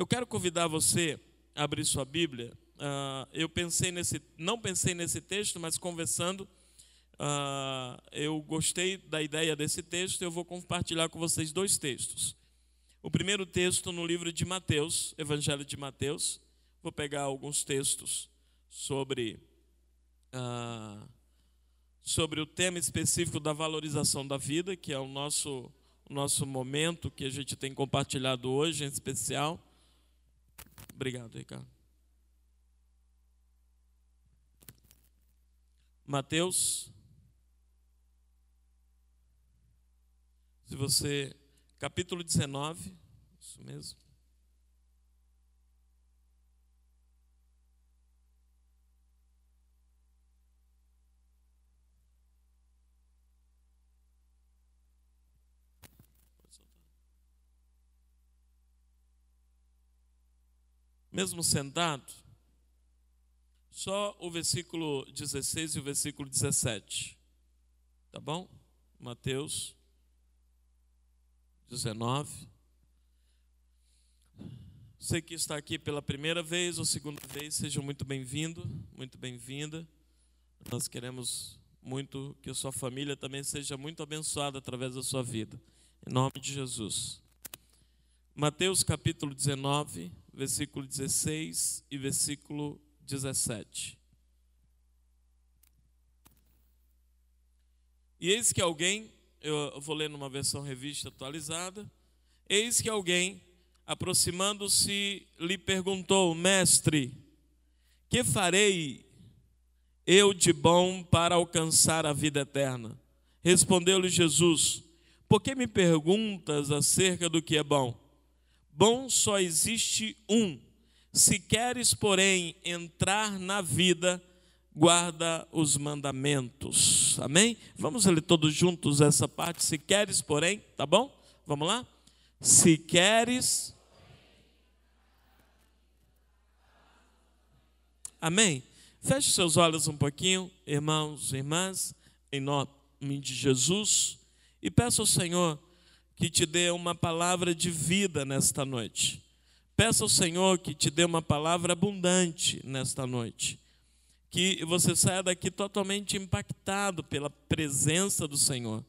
Eu quero convidar você a abrir sua Bíblia. Uh, eu pensei nesse, não pensei nesse texto, mas conversando, uh, eu gostei da ideia desse texto. Eu vou compartilhar com vocês dois textos. O primeiro texto no livro de Mateus, Evangelho de Mateus. Vou pegar alguns textos sobre uh, sobre o tema específico da valorização da vida, que é o nosso o nosso momento que a gente tem compartilhado hoje, em especial. Obrigado, Ricardo. Mateus, se você, capítulo 19, isso mesmo. Mesmo sentado, só o versículo 16 e o versículo 17. Tá bom? Mateus 19. Você que está aqui pela primeira vez ou segunda vez, seja muito bem-vindo, muito bem-vinda. Nós queremos muito que a sua família também seja muito abençoada através da sua vida. Em nome de Jesus. Mateus capítulo 19, versículo 16 e versículo 17. E eis que alguém, eu vou ler numa versão revista atualizada, eis que alguém, aproximando-se, lhe perguntou: Mestre, que farei eu de bom para alcançar a vida eterna? Respondeu-lhe Jesus: Por que me perguntas acerca do que é bom? Bom só existe um. Se queres, porém, entrar na vida, guarda os mandamentos. Amém? Vamos ler todos juntos essa parte. Se queres, porém, tá bom? Vamos lá? Se queres. Amém? Feche seus olhos um pouquinho, irmãos e irmãs, em nome de Jesus, e peça ao Senhor que te dê uma palavra de vida nesta noite. Peça ao Senhor que te dê uma palavra abundante nesta noite. Que você saia daqui totalmente impactado pela presença do Senhor.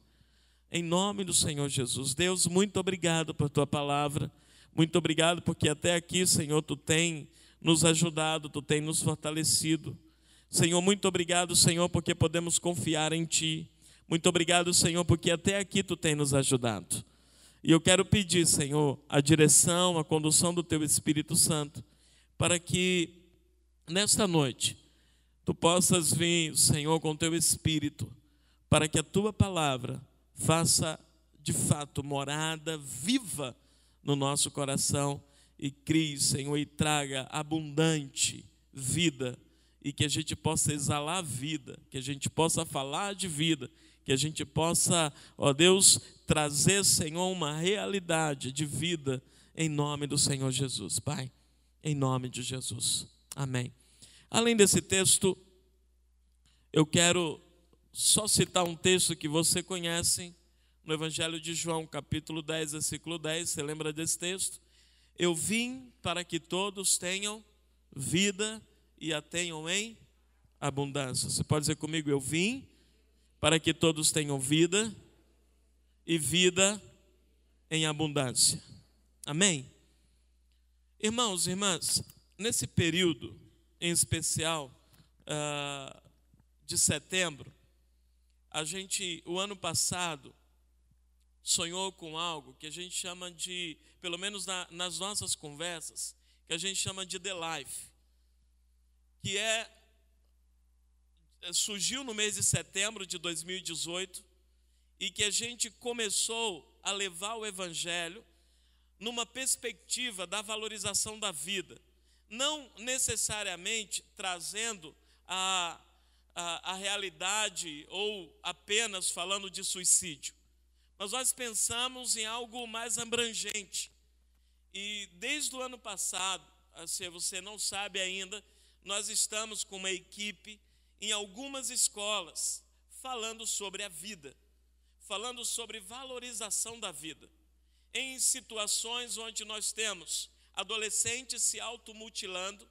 Em nome do Senhor Jesus. Deus, muito obrigado por tua palavra. Muito obrigado porque até aqui, Senhor, tu tem nos ajudado, tu tem nos fortalecido. Senhor, muito obrigado, Senhor, porque podemos confiar em ti. Muito obrigado, Senhor, porque até aqui tu tem nos ajudado. E eu quero pedir, Senhor, a direção, a condução do Teu Espírito Santo, para que nesta noite Tu possas vir, Senhor, com Teu Espírito, para que a Tua palavra faça de fato morada viva no nosso coração e crie, Senhor, e traga abundante vida e que a gente possa exalar vida, que a gente possa falar de vida, que a gente possa, ó Deus, trazer, Senhor, uma realidade de vida em nome do Senhor Jesus. Pai, em nome de Jesus. Amém. Além desse texto, eu quero só citar um texto que você conhece no Evangelho de João, capítulo 10, versículo 10. Você lembra desse texto? Eu vim para que todos tenham vida e a tenham em abundância. Você pode dizer comigo: Eu vim para que todos tenham vida e vida em abundância. Amém? Irmãos e irmãs, nesse período em especial uh, de setembro, a gente, o ano passado, sonhou com algo que a gente chama de, pelo menos na, nas nossas conversas, que a gente chama de The Life, que é eh, surgiu no mês de setembro de 2018 e que a gente começou a levar o Evangelho numa perspectiva da valorização da vida, não necessariamente trazendo a, a, a realidade ou apenas falando de suicídio, mas nós pensamos em algo mais abrangente. E desde o ano passado, se você não sabe ainda, nós estamos com uma equipe em algumas escolas falando sobre a vida, falando sobre valorização da vida. Em situações onde nós temos adolescentes se automutilando,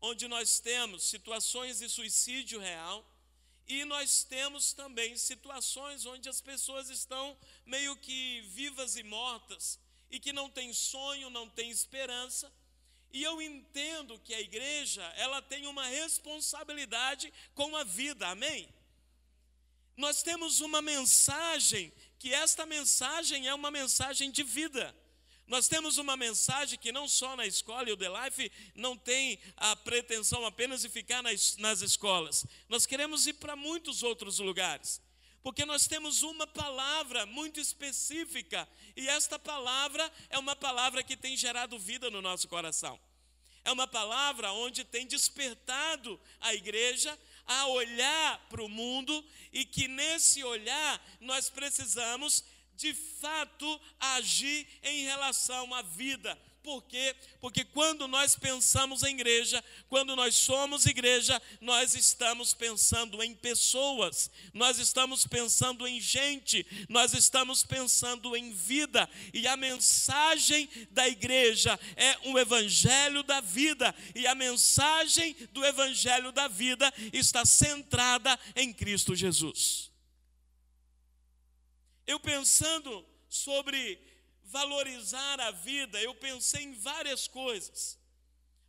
onde nós temos situações de suicídio real e nós temos também situações onde as pessoas estão meio que vivas e mortas e que não têm sonho, não têm esperança. E eu entendo que a igreja, ela tem uma responsabilidade com a vida. Amém? Nós temos uma mensagem que esta mensagem é uma mensagem de vida. Nós temos uma mensagem que não só na escola, e o The Life não tem a pretensão apenas de ficar nas, nas escolas. Nós queremos ir para muitos outros lugares. Porque nós temos uma palavra muito específica, e esta palavra é uma palavra que tem gerado vida no nosso coração. É uma palavra onde tem despertado a igreja a olhar para o mundo e que nesse olhar nós precisamos de fato agir em relação à vida. Por quê? Porque quando nós pensamos em igreja, quando nós somos igreja, nós estamos pensando em pessoas, nós estamos pensando em gente, nós estamos pensando em vida, e a mensagem da igreja é o evangelho da vida, e a mensagem do evangelho da vida está centrada em Cristo Jesus. Eu pensando sobre valorizar a vida, eu pensei em várias coisas.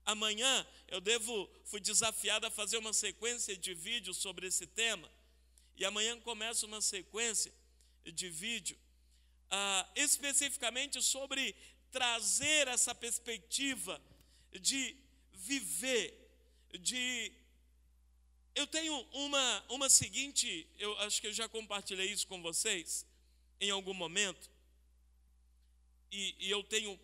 Amanhã eu devo, fui desafiado a fazer uma sequência de vídeos sobre esse tema, e amanhã começa uma sequência de vídeo, ah, especificamente sobre trazer essa perspectiva de viver, de. Eu tenho uma, uma seguinte, eu acho que eu já compartilhei isso com vocês em algum momento, e, e eu tenho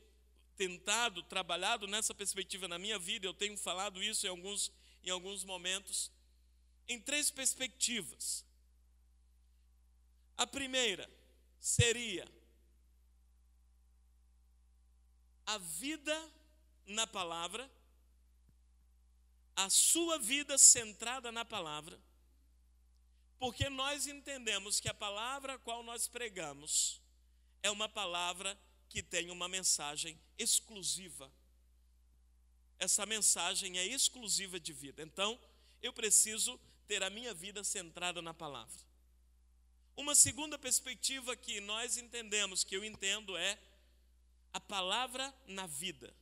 tentado, trabalhado nessa perspectiva na minha vida, eu tenho falado isso em alguns, em alguns momentos, em três perspectivas. A primeira seria a vida na palavra, a sua vida centrada na palavra, porque nós entendemos que a palavra a qual nós pregamos é uma palavra que tem uma mensagem exclusiva. Essa mensagem é exclusiva de vida. Então, eu preciso ter a minha vida centrada na palavra. Uma segunda perspectiva que nós entendemos, que eu entendo, é a palavra na vida.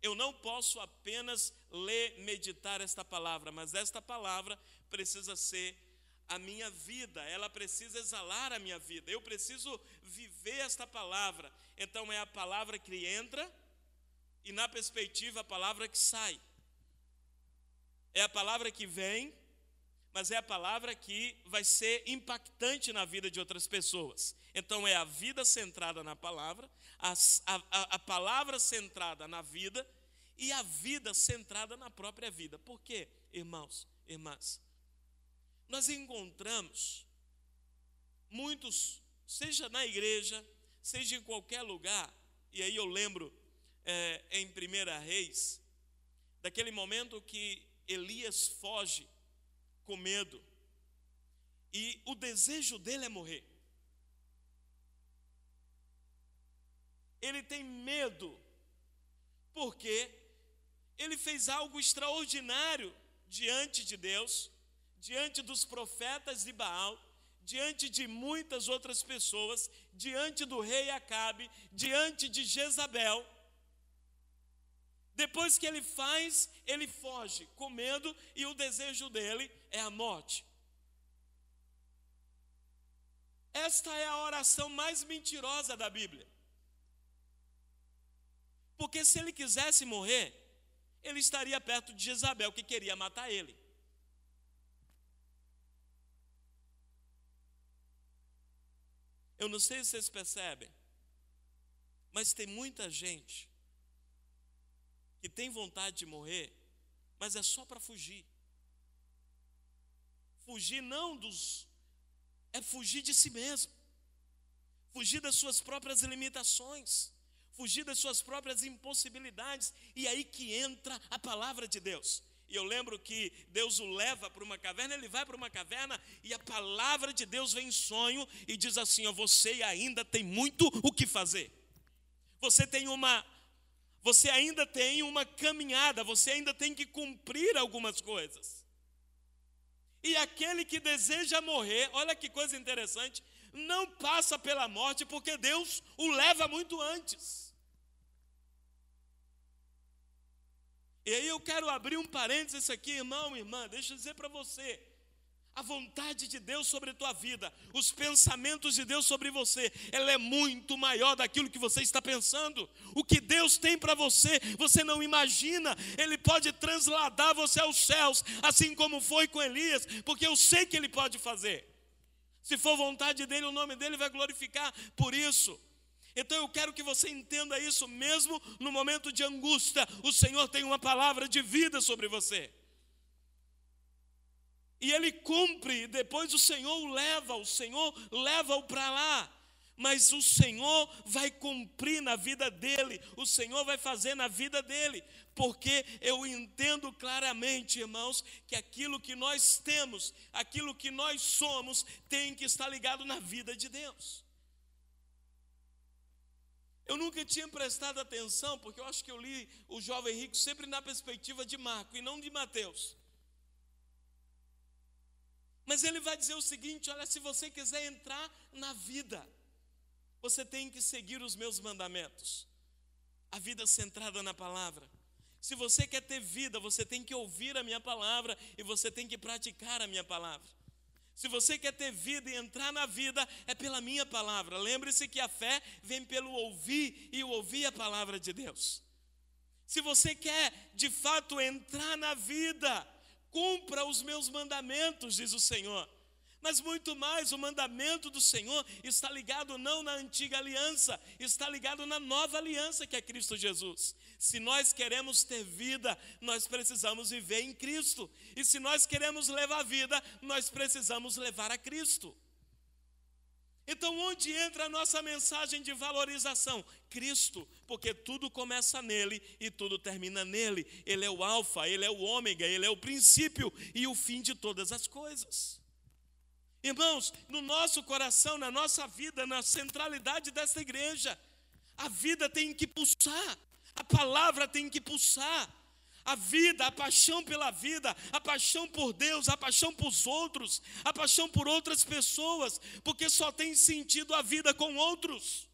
Eu não posso apenas ler, meditar esta palavra, mas esta palavra precisa ser a minha vida, ela precisa exalar a minha vida, eu preciso viver esta palavra. Então é a palavra que entra e, na perspectiva, a palavra que sai. É a palavra que vem, mas é a palavra que vai ser impactante na vida de outras pessoas. Então é a vida centrada na palavra, a, a, a palavra centrada na vida e a vida centrada na própria vida. Por quê, irmãos, irmãs? Nós encontramos muitos, seja na igreja, seja em qualquer lugar, e aí eu lembro é, em Primeira Reis, daquele momento que Elias foge com medo, e o desejo dele é morrer. Ele tem medo, porque ele fez algo extraordinário diante de Deus, diante dos profetas de Baal, diante de muitas outras pessoas, diante do rei Acabe, diante de Jezabel. Depois que ele faz, ele foge com medo e o desejo dele é a morte. Esta é a oração mais mentirosa da Bíblia. Porque se ele quisesse morrer, ele estaria perto de Jezabel, que queria matar ele. Eu não sei se vocês percebem, mas tem muita gente que tem vontade de morrer, mas é só para fugir. Fugir não dos. É fugir de si mesmo. Fugir das suas próprias limitações. Fugir das suas próprias impossibilidades. E aí que entra a palavra de Deus. E eu lembro que Deus o leva para uma caverna, ele vai para uma caverna e a palavra de Deus vem em sonho e diz assim: ó, você ainda tem muito o que fazer. Você tem uma Você ainda tem uma caminhada, você ainda tem que cumprir algumas coisas. E aquele que deseja morrer, olha que coisa interessante, não passa pela morte porque Deus o leva muito antes. E aí eu quero abrir um parênteses aqui, irmão, irmã, deixa eu dizer para você a vontade de Deus sobre a tua vida, os pensamentos de Deus sobre você, ela é muito maior daquilo que você está pensando. O que Deus tem para você, você não imagina. Ele pode transladar você aos céus, assim como foi com Elias, porque eu sei que ele pode fazer. Se for vontade dele, o nome dele vai glorificar por isso. Então eu quero que você entenda isso, mesmo no momento de angústia, o Senhor tem uma palavra de vida sobre você. E ele cumpre, depois o Senhor o leva, o Senhor leva-o para lá. Mas o Senhor vai cumprir na vida dele, o Senhor vai fazer na vida dele, porque eu entendo claramente, irmãos, que aquilo que nós temos, aquilo que nós somos, tem que estar ligado na vida de Deus. Eu nunca tinha prestado atenção, porque eu acho que eu li o jovem rico sempre na perspectiva de Marco e não de Mateus. Mas ele vai dizer o seguinte: olha, se você quiser entrar na vida, você tem que seguir os meus mandamentos. A vida centrada na palavra. Se você quer ter vida, você tem que ouvir a minha palavra e você tem que praticar a minha palavra. Se você quer ter vida e entrar na vida, é pela minha palavra. Lembre-se que a fé vem pelo ouvir e ouvir a palavra de Deus. Se você quer de fato entrar na vida, cumpra os meus mandamentos, diz o Senhor. Mas muito mais, o mandamento do Senhor está ligado não na antiga aliança, está ligado na nova aliança que é Cristo Jesus. Se nós queremos ter vida, nós precisamos viver em Cristo. E se nós queremos levar vida, nós precisamos levar a Cristo. Então, onde entra a nossa mensagem de valorização? Cristo, porque tudo começa nele e tudo termina nele. Ele é o Alfa, ele é o Ômega, ele é o princípio e o fim de todas as coisas. Irmãos, no nosso coração, na nossa vida, na centralidade dessa igreja, a vida tem que pulsar, a palavra tem que pulsar a vida, a paixão pela vida, a paixão por Deus, a paixão por outros, a paixão por outras pessoas, porque só tem sentido a vida com outros.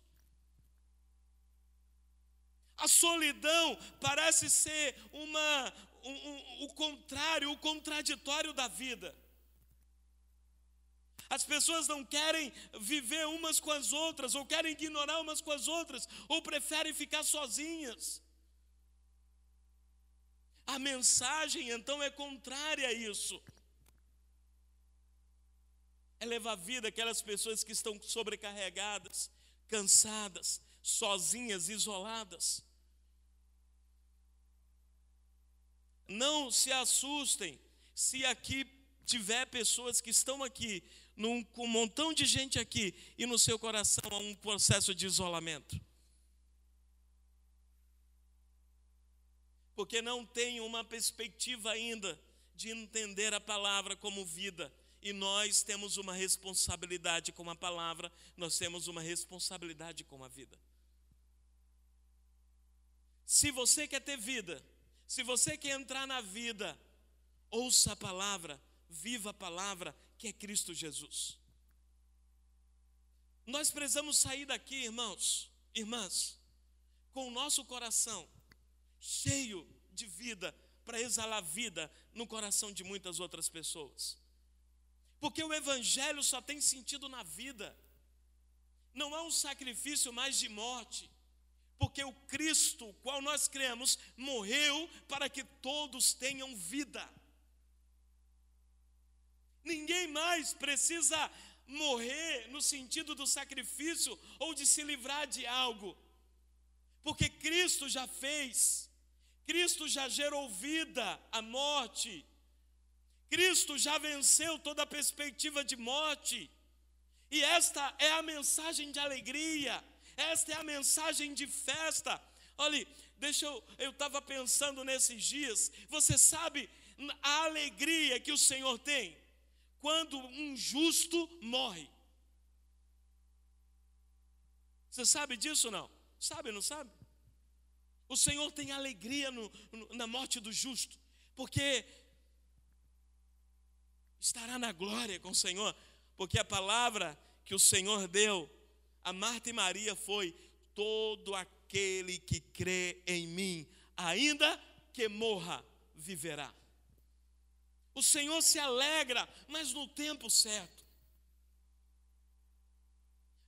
A solidão parece ser uma, um, um, o contrário, o contraditório da vida. As pessoas não querem viver umas com as outras, ou querem ignorar umas com as outras, ou preferem ficar sozinhas. A mensagem então é contrária a isso. É levar vida aquelas pessoas que estão sobrecarregadas, cansadas, sozinhas, isoladas. Não se assustem se aqui tiver pessoas que estão aqui, num, um montão de gente aqui, e no seu coração há um processo de isolamento. porque não tem uma perspectiva ainda de entender a palavra como vida. E nós temos uma responsabilidade com a palavra, nós temos uma responsabilidade com a vida. Se você quer ter vida, se você quer entrar na vida, ouça a palavra, viva a palavra que é Cristo Jesus. Nós precisamos sair daqui, irmãos, irmãs, com o nosso coração cheio de vida, para exalar vida no coração de muitas outras pessoas. Porque o Evangelho só tem sentido na vida, não há um sacrifício mais de morte, porque o Cristo, qual nós cremos, morreu para que todos tenham vida. Ninguém mais precisa morrer no sentido do sacrifício ou de se livrar de algo, porque Cristo já fez. Cristo já gerou vida à morte. Cristo já venceu toda a perspectiva de morte. E esta é a mensagem de alegria, esta é a mensagem de festa. Olha, deixa eu, eu estava pensando nesses dias, você sabe a alegria que o Senhor tem quando um justo morre. Você sabe disso não? Sabe, não sabe? O Senhor tem alegria no, no, na morte do justo, porque estará na glória com o Senhor, porque a palavra que o Senhor deu a Marta e Maria foi: todo aquele que crê em mim, ainda que morra, viverá. O Senhor se alegra, mas no tempo certo.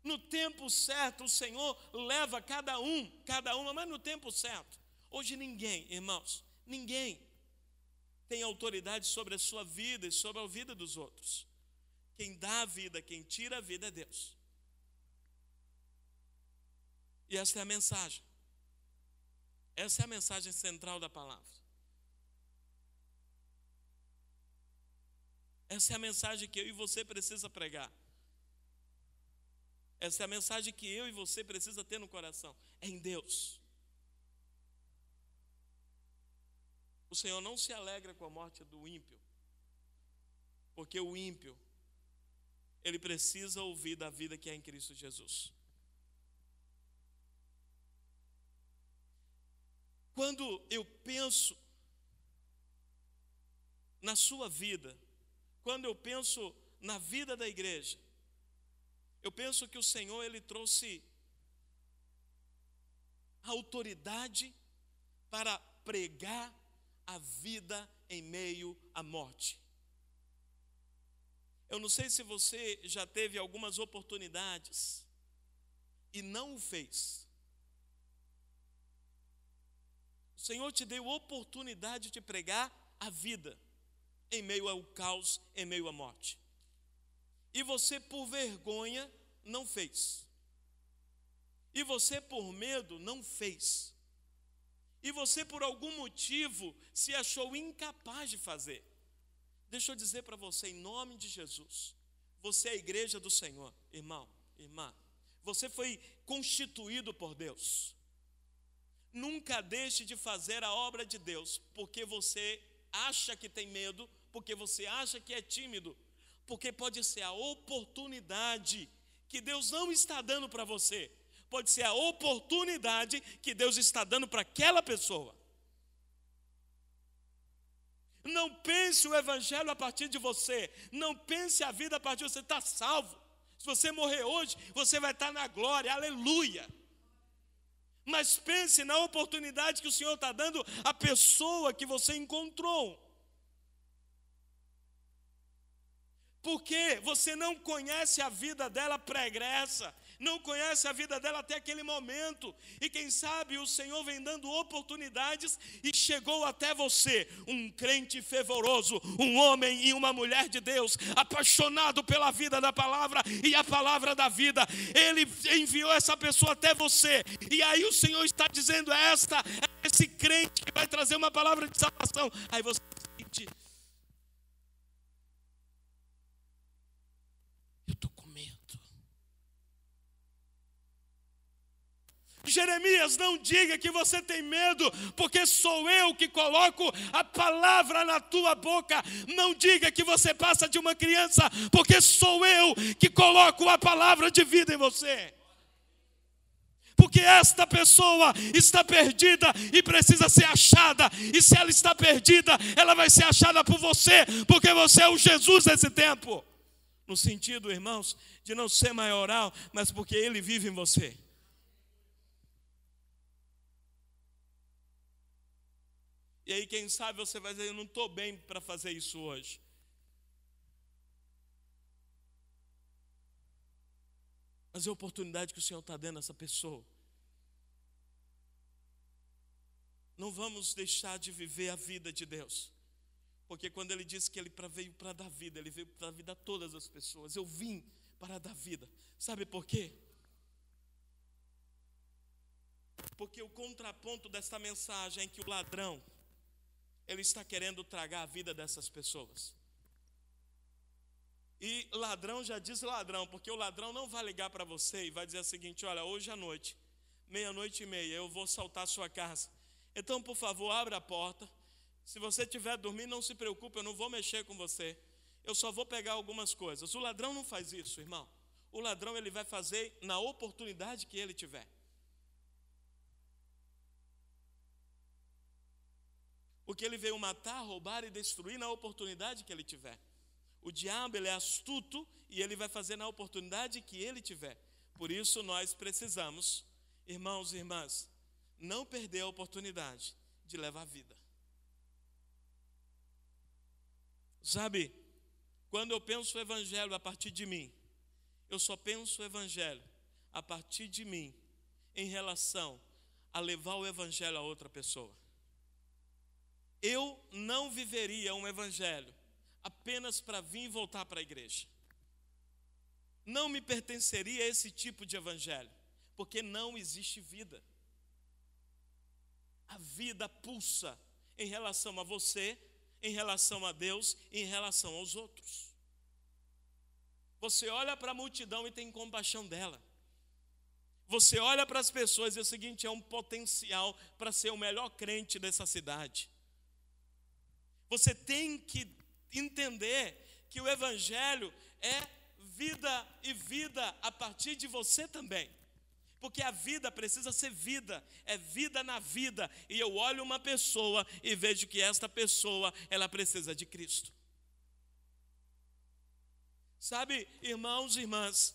No tempo certo, o Senhor leva cada um, cada uma, mas no tempo certo. Hoje ninguém, irmãos, ninguém tem autoridade sobre a sua vida e sobre a vida dos outros. Quem dá a vida, quem tira a vida é Deus. E essa é a mensagem. Essa é a mensagem central da palavra. Essa é a mensagem que eu e você precisa pregar. Essa é a mensagem que eu e você precisa ter no coração. É em Deus. O Senhor não se alegra com a morte do ímpio, porque o ímpio, ele precisa ouvir da vida que é em Cristo Jesus. Quando eu penso na sua vida, quando eu penso na vida da igreja, eu penso que o Senhor ele trouxe autoridade para pregar a vida em meio à morte. Eu não sei se você já teve algumas oportunidades e não o fez. O Senhor te deu oportunidade de pregar a vida em meio ao caos, em meio à morte. E você, por vergonha, não fez. E você, por medo, não fez. E você, por algum motivo, se achou incapaz de fazer. Deixa eu dizer para você, em nome de Jesus, você é a igreja do Senhor, irmão, irmã. Você foi constituído por Deus. Nunca deixe de fazer a obra de Deus, porque você acha que tem medo, porque você acha que é tímido, porque pode ser a oportunidade que Deus não está dando para você, pode ser a oportunidade que Deus está dando para aquela pessoa. Não pense o evangelho a partir de você, não pense a vida a partir de você, está salvo. Se você morrer hoje, você vai estar na glória, aleluia mas pense na oportunidade que o Senhor está dando à pessoa que você encontrou. Porque você não conhece a vida dela pregressa, não conhece a vida dela até aquele momento. E quem sabe o Senhor vem dando oportunidades e chegou até você, um crente fervoroso, um homem e uma mulher de Deus, apaixonado pela vida da palavra e a palavra da vida. Ele enviou essa pessoa até você. E aí o Senhor está dizendo: esta é esse crente que vai trazer uma palavra de salvação. Aí você Jeremias, não diga que você tem medo, porque sou eu que coloco a palavra na tua boca. Não diga que você passa de uma criança, porque sou eu que coloco a palavra de vida em você. Porque esta pessoa está perdida e precisa ser achada, e se ela está perdida, ela vai ser achada por você, porque você é o Jesus desse tempo. No sentido, irmãos, de não ser maioral, mas porque ele vive em você. E aí, quem sabe você vai dizer: Eu não estou bem para fazer isso hoje. Mas é a oportunidade que o Senhor está dando a essa pessoa. Não vamos deixar de viver a vida de Deus. Porque quando ele disse que ele veio para dar vida, ele veio para dar vida a todas as pessoas. Eu vim para dar vida. Sabe por quê? Porque o contraponto desta mensagem é que o ladrão ele está querendo tragar a vida dessas pessoas. E ladrão já diz ladrão, porque o ladrão não vai ligar para você e vai dizer o seguinte: olha, hoje à noite, meia-noite e meia, eu vou saltar a sua casa. Então, por favor, abra a porta. Se você estiver dormindo, não se preocupe, eu não vou mexer com você. Eu só vou pegar algumas coisas. O ladrão não faz isso, irmão. O ladrão ele vai fazer na oportunidade que ele tiver. Porque ele veio matar, roubar e destruir na oportunidade que ele tiver. O diabo ele é astuto e ele vai fazer na oportunidade que ele tiver. Por isso nós precisamos, irmãos e irmãs, não perder a oportunidade de levar a vida. Sabe, quando eu penso o evangelho a partir de mim, eu só penso o evangelho a partir de mim em relação a levar o evangelho a outra pessoa. Eu não viveria um evangelho apenas para vir e voltar para a igreja. Não me pertenceria esse tipo de evangelho, porque não existe vida. A vida pulsa em relação a você, em relação a Deus em relação aos outros. Você olha para a multidão e tem compaixão dela. Você olha para as pessoas e é o seguinte: é um potencial para ser o melhor crente dessa cidade. Você tem que entender que o Evangelho é vida e vida a partir de você também. Porque a vida precisa ser vida, é vida na vida. E eu olho uma pessoa e vejo que esta pessoa, ela precisa de Cristo. Sabe, irmãos e irmãs,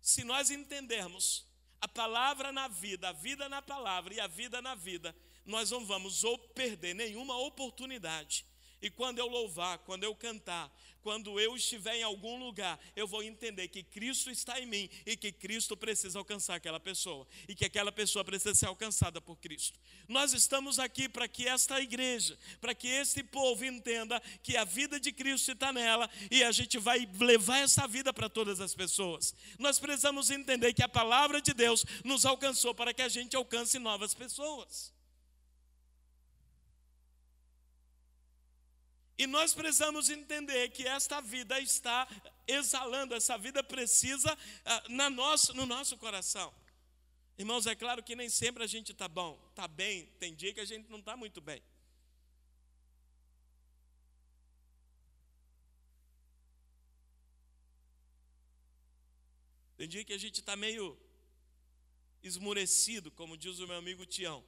se nós entendermos a palavra na vida, a vida na palavra e a vida na vida, nós não vamos perder nenhuma oportunidade e quando eu louvar, quando eu cantar, quando eu estiver em algum lugar, eu vou entender que Cristo está em mim e que Cristo precisa alcançar aquela pessoa e que aquela pessoa precisa ser alcançada por Cristo. Nós estamos aqui para que esta igreja, para que este povo entenda que a vida de Cristo está nela e a gente vai levar essa vida para todas as pessoas. Nós precisamos entender que a palavra de Deus nos alcançou para que a gente alcance novas pessoas. E nós precisamos entender que esta vida está exalando, essa vida precisa ah, na nosso, no nosso coração. Irmãos, é claro que nem sempre a gente está bom, está bem, tem dia que a gente não está muito bem. Tem dia que a gente está meio esmurecido, como diz o meu amigo Tião.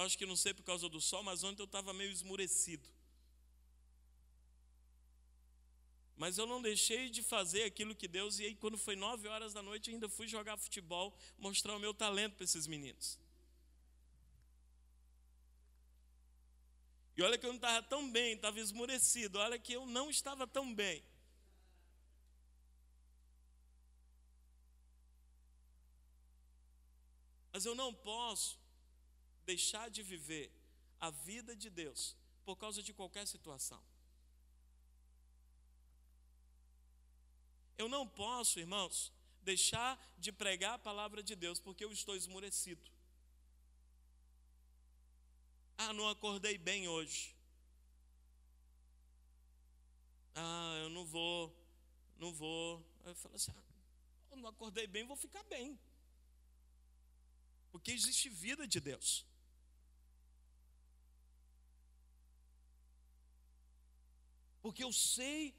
Acho que não sei por causa do sol, mas ontem eu estava meio esmurecido. Mas eu não deixei de fazer aquilo que Deus, e aí quando foi nove horas da noite, ainda fui jogar futebol, mostrar o meu talento para esses meninos. E olha que eu não estava tão bem, estava esmurecido, olha que eu não estava tão bem. Mas eu não posso deixar de viver a vida de Deus por causa de qualquer situação. Eu não posso, irmãos, deixar de pregar a palavra de Deus porque eu estou esmurecido. Ah, não acordei bem hoje. Ah, eu não vou, não vou. Eu falo assim: ah, eu não acordei bem, vou ficar bem. Porque existe vida de Deus. Porque eu sei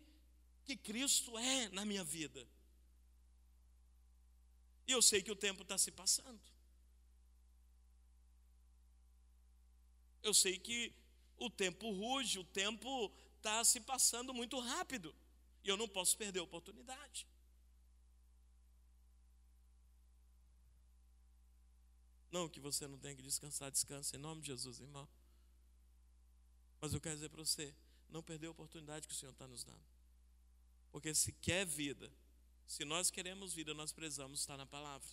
que Cristo é na minha vida. E eu sei que o tempo está se passando. Eu sei que o tempo ruge, o tempo está se passando muito rápido. E eu não posso perder a oportunidade. Não que você não tenha que descansar, descansa em nome de Jesus, irmão. Mas eu quero dizer para você, não perder a oportunidade que o Senhor está nos dando. Porque se quer vida, se nós queremos vida, nós precisamos estar na palavra.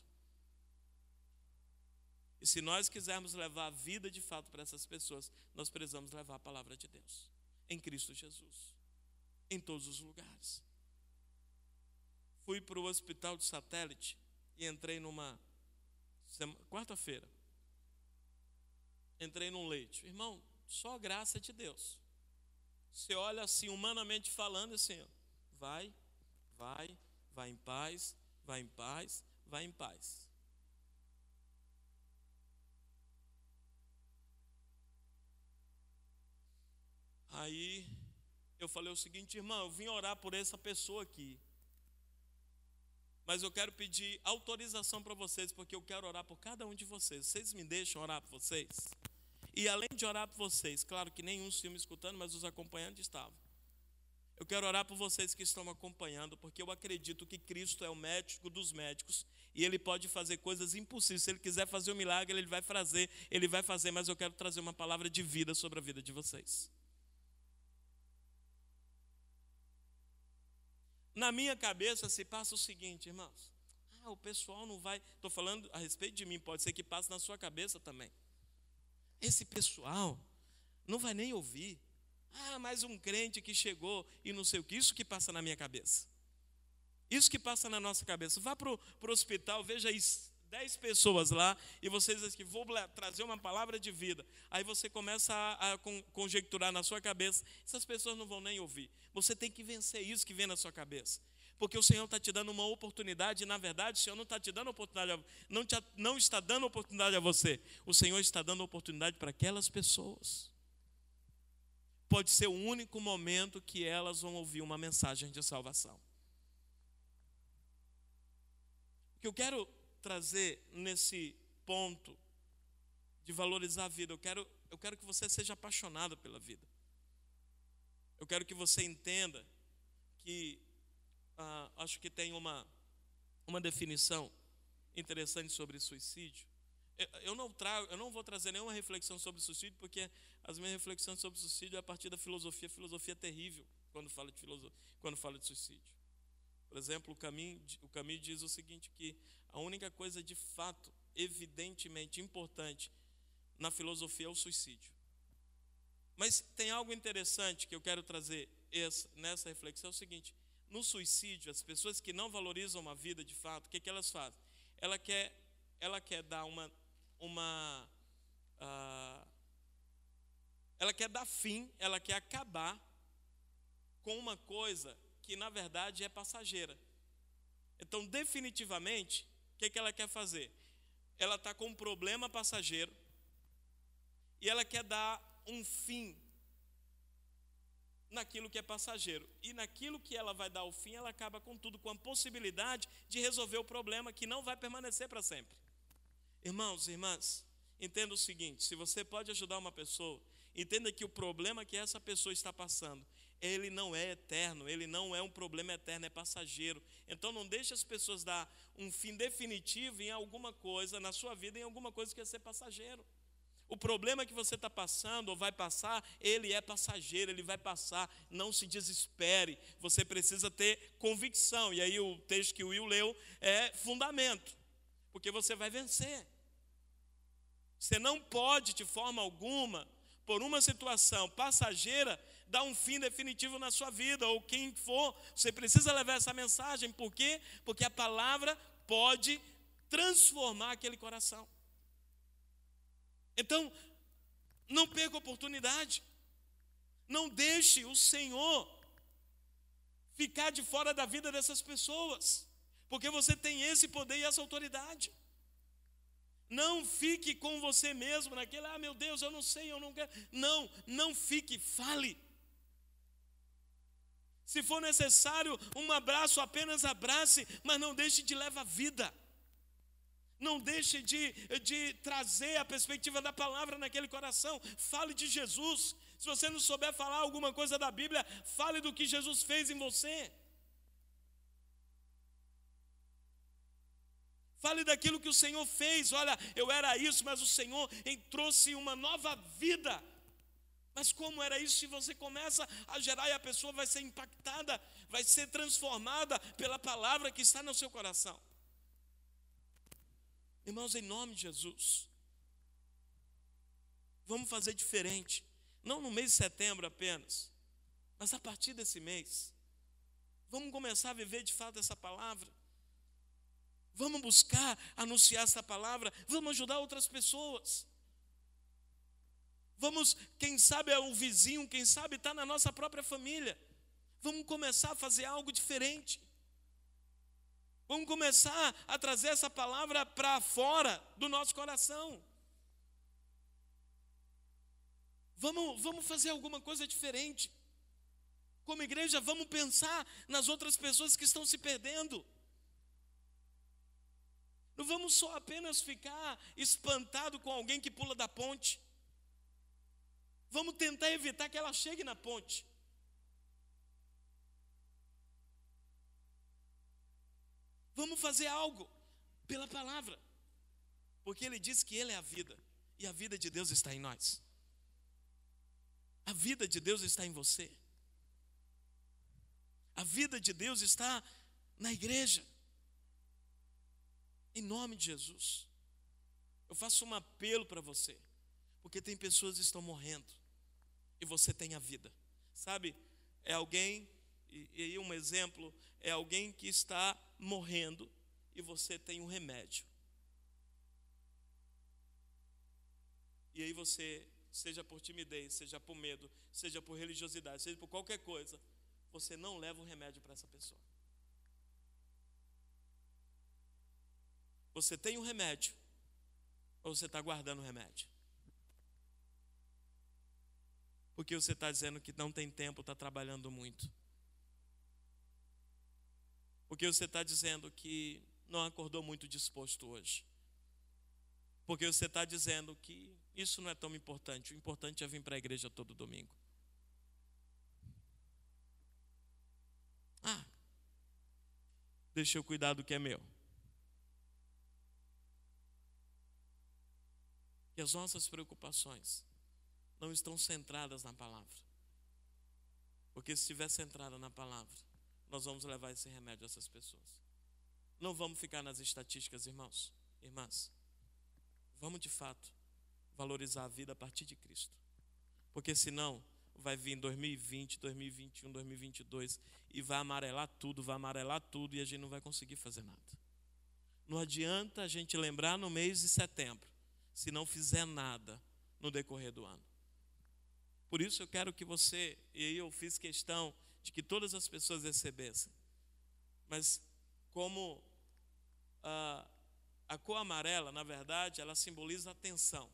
E se nós quisermos levar a vida de fato para essas pessoas, nós precisamos levar a palavra de Deus, em Cristo Jesus, em todos os lugares. Fui para o hospital de satélite e entrei numa quarta-feira. Entrei num leite. Irmão, só graça de Deus. Você olha assim, humanamente falando, assim, vai, vai, vai em paz, vai em paz, vai em paz. Aí eu falei o seguinte, irmão, eu vim orar por essa pessoa aqui. Mas eu quero pedir autorização para vocês, porque eu quero orar por cada um de vocês. Vocês me deixam orar por vocês? E além de orar por vocês, claro que nenhum estava me escutando, mas os acompanhantes estavam. Eu quero orar por vocês que estão acompanhando, porque eu acredito que Cristo é o médico dos médicos e ele pode fazer coisas impossíveis. Se ele quiser fazer um milagre, ele vai fazer, ele vai fazer, mas eu quero trazer uma palavra de vida sobre a vida de vocês. Na minha cabeça se passa o seguinte, irmãos. Ah, o pessoal não vai. Estou falando a respeito de mim, pode ser que passe na sua cabeça também. Esse pessoal não vai nem ouvir. Ah, mais um crente que chegou e não sei o que. Isso que passa na minha cabeça. Isso que passa na nossa cabeça. Vá para o hospital, veja isso. Dez pessoas lá e vocês dizem que vou trazer uma palavra de vida. Aí você começa a, a conjecturar na sua cabeça, essas pessoas não vão nem ouvir. Você tem que vencer isso que vem na sua cabeça. Porque o Senhor está te dando uma oportunidade, e na verdade o Senhor não está te dando oportunidade, não, te, não está dando oportunidade a você. O Senhor está dando oportunidade para aquelas pessoas pode ser o único momento que elas vão ouvir uma mensagem de salvação. O que eu quero trazer nesse ponto de valorizar a vida, eu quero, eu quero que você seja apaixonado pela vida. Eu quero que você entenda que ah, acho que tem uma, uma definição interessante sobre suicídio. Eu não, trago, eu não vou trazer nenhuma reflexão sobre suicídio, porque as minhas reflexões sobre suicídio é a partir da filosofia. Filosofia é terrível quando fala de, filosofia, quando fala de suicídio. Por exemplo, o caminho, o caminho diz o seguinte: que a única coisa de fato, evidentemente importante na filosofia é o suicídio. Mas tem algo interessante que eu quero trazer essa, nessa reflexão: é o seguinte. No suicídio, as pessoas que não valorizam a vida de fato, o que, que elas fazem? Ela quer, ela quer dar uma uma. Uh, ela quer dar fim, ela quer acabar com uma coisa que na verdade é passageira. Então, definitivamente, o que, que ela quer fazer? Ela está com um problema passageiro e ela quer dar um fim naquilo que é passageiro. E naquilo que ela vai dar o fim, ela acaba com tudo, com a possibilidade de resolver o problema que não vai permanecer para sempre. Irmãos e irmãs, entenda o seguinte: se você pode ajudar uma pessoa, entenda que o problema que essa pessoa está passando, ele não é eterno, ele não é um problema eterno, é passageiro. Então não deixe as pessoas dar um fim definitivo em alguma coisa na sua vida, em alguma coisa que é ser passageiro. O problema que você está passando ou vai passar, ele é passageiro, ele vai passar. Não se desespere. Você precisa ter convicção. E aí o texto que o Will leu é fundamento porque você vai vencer. Você não pode, de forma alguma, por uma situação passageira, dar um fim definitivo na sua vida, ou quem for, você precisa levar essa mensagem, por quê? Porque a palavra pode transformar aquele coração. Então, não perca a oportunidade, não deixe o Senhor ficar de fora da vida dessas pessoas. Porque você tem esse poder e essa autoridade. Não fique com você mesmo naquele, ah, meu Deus, eu não sei, eu não quero. Não, não fique, fale. Se for necessário um abraço, apenas abrace, mas não deixe de levar vida. Não deixe de, de trazer a perspectiva da palavra naquele coração. Fale de Jesus. Se você não souber falar alguma coisa da Bíblia, fale do que Jesus fez em você. Fale daquilo que o Senhor fez. Olha, eu era isso, mas o Senhor trouxe uma nova vida. Mas como era isso? Se você começa a gerar e a pessoa vai ser impactada, vai ser transformada pela palavra que está no seu coração. Irmãos, em nome de Jesus, vamos fazer diferente. Não no mês de setembro apenas, mas a partir desse mês. Vamos começar a viver de fato essa palavra. Vamos buscar anunciar essa palavra, vamos ajudar outras pessoas. Vamos, quem sabe é o vizinho, quem sabe está na nossa própria família. Vamos começar a fazer algo diferente. Vamos começar a trazer essa palavra para fora do nosso coração. Vamos, vamos fazer alguma coisa diferente. Como igreja, vamos pensar nas outras pessoas que estão se perdendo. Não vamos só apenas ficar espantado com alguém que pula da ponte. Vamos tentar evitar que ela chegue na ponte. Vamos fazer algo pela palavra. Porque ele diz que ele é a vida e a vida de Deus está em nós. A vida de Deus está em você. A vida de Deus está na igreja. Em nome de Jesus. Eu faço um apelo para você, porque tem pessoas que estão morrendo e você tem a vida. Sabe? É alguém, e, e um exemplo, é alguém que está morrendo e você tem um remédio. E aí você, seja por timidez, seja por medo, seja por religiosidade, seja por qualquer coisa, você não leva o remédio para essa pessoa. Você tem um remédio, ou você está guardando o remédio? Porque você está dizendo que não tem tempo, está trabalhando muito. Porque você está dizendo que não acordou muito disposto hoje. Porque você está dizendo que isso não é tão importante. O importante é vir para a igreja todo domingo. Ah, deixa eu cuidar do que é meu. E as nossas preocupações não estão centradas na palavra. Porque se estiver centrada na palavra, nós vamos levar esse remédio a essas pessoas. Não vamos ficar nas estatísticas, irmãos, irmãs. Vamos de fato valorizar a vida a partir de Cristo. Porque senão vai vir 2020, 2021, 2022 e vai amarelar tudo, vai amarelar tudo e a gente não vai conseguir fazer nada. Não adianta a gente lembrar no mês de setembro, se não fizer nada no decorrer do ano. Por isso eu quero que você, e eu fiz questão de que todas as pessoas recebessem. Mas como a, cor amarela, na verdade, ela simboliza atenção.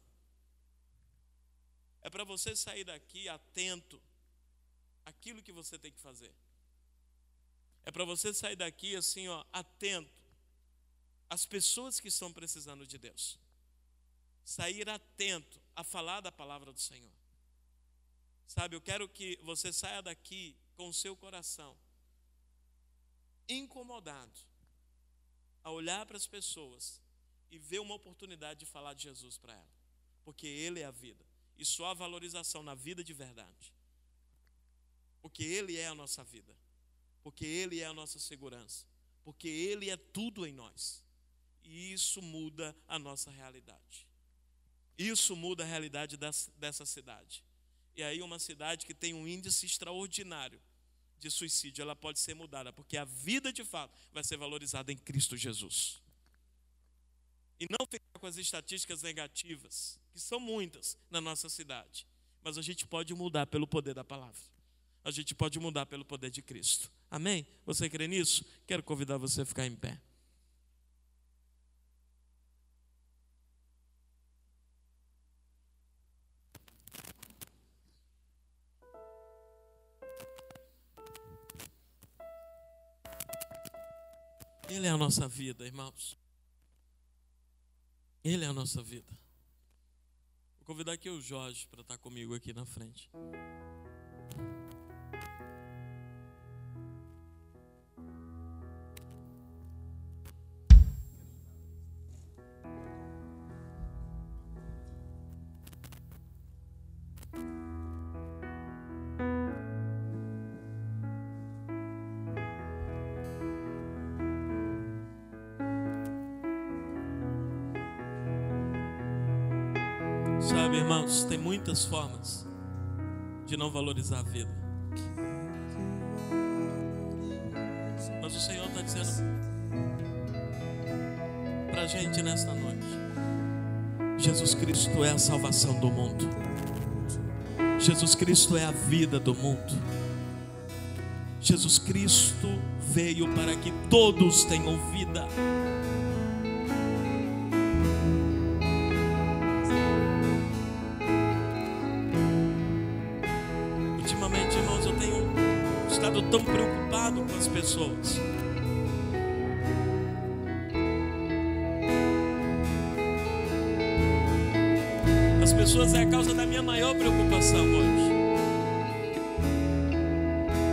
É para você sair daqui atento àquilo que você tem que fazer. É para você sair daqui assim, ó, atento às pessoas que estão precisando de Deus. Sair atento a falar da palavra do Senhor. Sabe, eu quero que você saia daqui com o seu coração incomodado a olhar para as pessoas e ver uma oportunidade de falar de Jesus para ela, porque Ele é a vida. E só a valorização na vida de verdade, porque Ele é a nossa vida, porque Ele é a nossa segurança, porque Ele é tudo em nós, e isso muda a nossa realidade. Isso muda a realidade dessa cidade. E aí, uma cidade que tem um índice extraordinário de suicídio, ela pode ser mudada, porque a vida de fato vai ser valorizada em Cristo Jesus. E não ficar com as estatísticas negativas, que são muitas na nossa cidade, mas a gente pode mudar pelo poder da palavra. A gente pode mudar pelo poder de Cristo. Amém? Você crê nisso? Quero convidar você a ficar em pé. Ele é a nossa vida, irmãos. Ele é a nossa vida. Vou convidar aqui o Jorge para estar comigo aqui na frente. Muitas formas de não valorizar a vida. Mas o Senhor está dizendo para a gente nesta noite: Jesus Cristo é a salvação do mundo, Jesus Cristo é a vida do mundo. Jesus Cristo veio para que todos tenham vida. tão preocupado com as pessoas. As pessoas é a causa da minha maior preocupação hoje.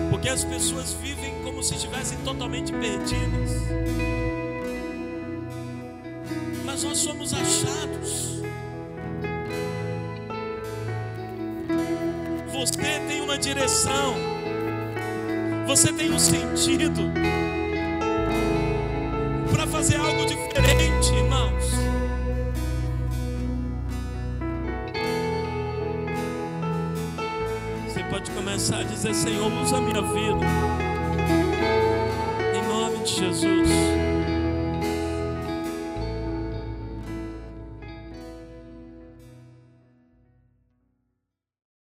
Porque as pessoas vivem como se estivessem totalmente perdidas. Mas nós somos achados. Você tem uma direção. Você tem um sentido para fazer algo diferente, irmãos. Você pode começar a dizer: Senhor, usa a minha vida. Em nome de Jesus.